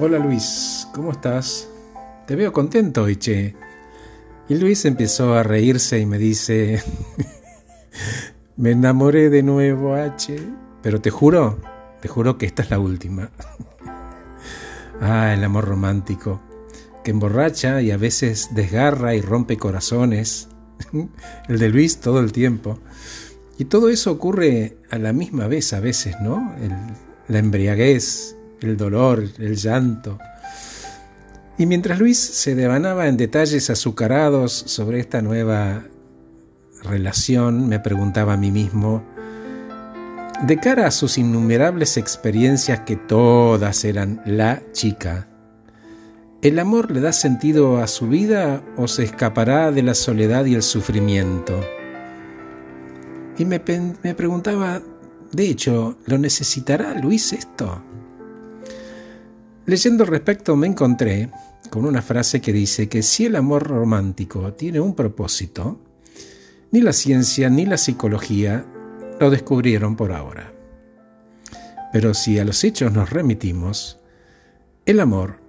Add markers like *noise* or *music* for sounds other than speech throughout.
Hola Luis, ¿cómo estás? Te veo contento hoy, che. Y Luis empezó a reírse y me dice, *laughs* me enamoré de nuevo, H, pero te juro, te juro que esta es la última. *laughs* ah, el amor romántico, que emborracha y a veces desgarra y rompe corazones. *laughs* el de Luis todo el tiempo. Y todo eso ocurre a la misma vez a veces, ¿no? la embriaguez, el dolor, el llanto. Y mientras Luis se devanaba en detalles azucarados sobre esta nueva relación, me preguntaba a mí mismo, de cara a sus innumerables experiencias que todas eran la chica, ¿el amor le da sentido a su vida o se escapará de la soledad y el sufrimiento? Y me, me preguntaba, de hecho, ¿lo necesitará Luis esto? Leyendo al respecto me encontré con una frase que dice que si el amor romántico tiene un propósito, ni la ciencia ni la psicología lo descubrieron por ahora. Pero si a los hechos nos remitimos, el amor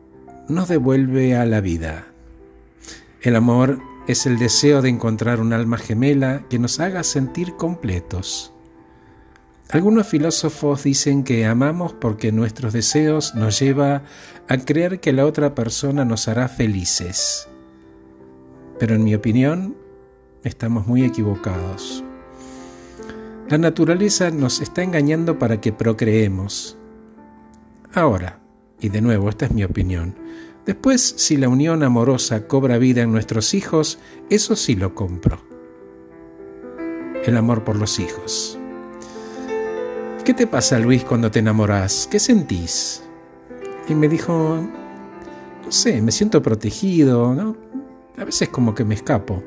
nos devuelve a la vida. El amor es el deseo de encontrar un alma gemela que nos haga sentir completos. Algunos filósofos dicen que amamos porque nuestros deseos nos lleva a creer que la otra persona nos hará felices. Pero en mi opinión, estamos muy equivocados. La naturaleza nos está engañando para que procreemos. Ahora, y de nuevo, esta es mi opinión, después si la unión amorosa cobra vida en nuestros hijos, eso sí lo compro. El amor por los hijos. ¿Qué te pasa, Luis, cuando te enamoras? ¿Qué sentís? Y me dijo, no sé, me siento protegido, ¿no? A veces como que me escapo.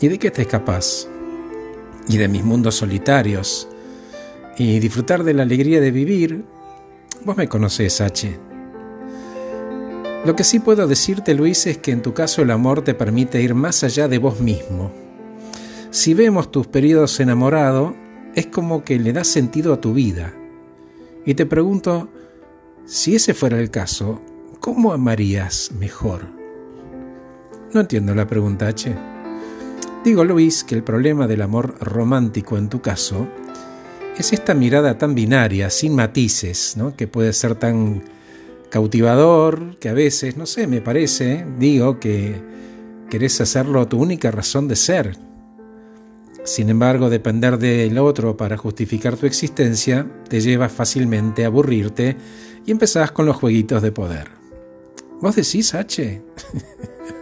¿Y de qué te escapas? Y de mis mundos solitarios. Y disfrutar de la alegría de vivir. Vos me conocés, H. Lo que sí puedo decirte, Luis, es que en tu caso el amor te permite ir más allá de vos mismo. Si vemos tus periodos enamorado, es como que le das sentido a tu vida. Y te pregunto, si ese fuera el caso, ¿cómo amarías mejor? No entiendo la pregunta H. Digo, Luis, que el problema del amor romántico en tu caso es esta mirada tan binaria, sin matices, ¿no? que puede ser tan cautivador, que a veces, no sé, me parece, digo, que querés hacerlo tu única razón de ser, sin embargo, depender del otro para justificar tu existencia te lleva fácilmente a aburrirte y empezás con los jueguitos de poder. ¿Vos decís, H?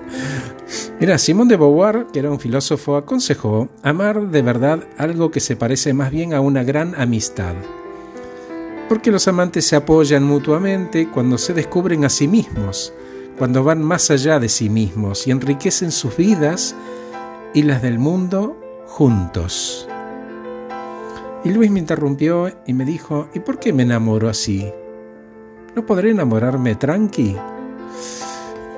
*laughs* Mira, Simón de Beauvoir, que era un filósofo, aconsejó amar de verdad algo que se parece más bien a una gran amistad. Porque los amantes se apoyan mutuamente cuando se descubren a sí mismos, cuando van más allá de sí mismos y enriquecen sus vidas y las del mundo juntos. Y Luis me interrumpió y me dijo, ¿y por qué me enamoro así? ¿No podré enamorarme tranqui?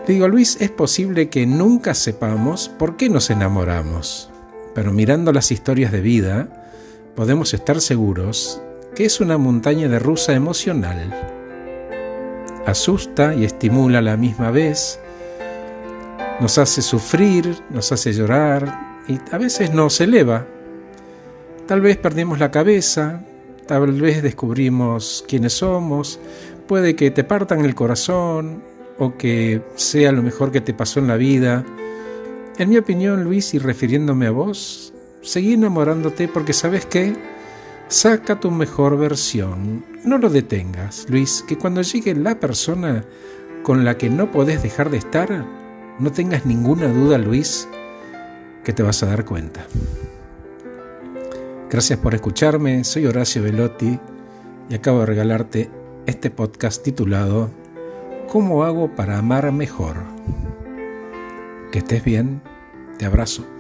Le digo, Luis, es posible que nunca sepamos por qué nos enamoramos, pero mirando las historias de vida, podemos estar seguros que es una montaña de rusa emocional. Asusta y estimula a la misma vez, nos hace sufrir, nos hace llorar, y a veces nos eleva. Tal vez perdimos la cabeza, tal vez descubrimos quiénes somos, puede que te partan el corazón o que sea lo mejor que te pasó en la vida. En mi opinión, Luis, y refiriéndome a vos, seguí enamorándote porque sabes qué, saca tu mejor versión. No lo detengas, Luis, que cuando llegue la persona con la que no podés dejar de estar, no tengas ninguna duda, Luis, que te vas a dar cuenta. Gracias por escucharme, soy Horacio Velotti y acabo de regalarte este podcast titulado ¿Cómo hago para amar mejor? Que estés bien, te abrazo.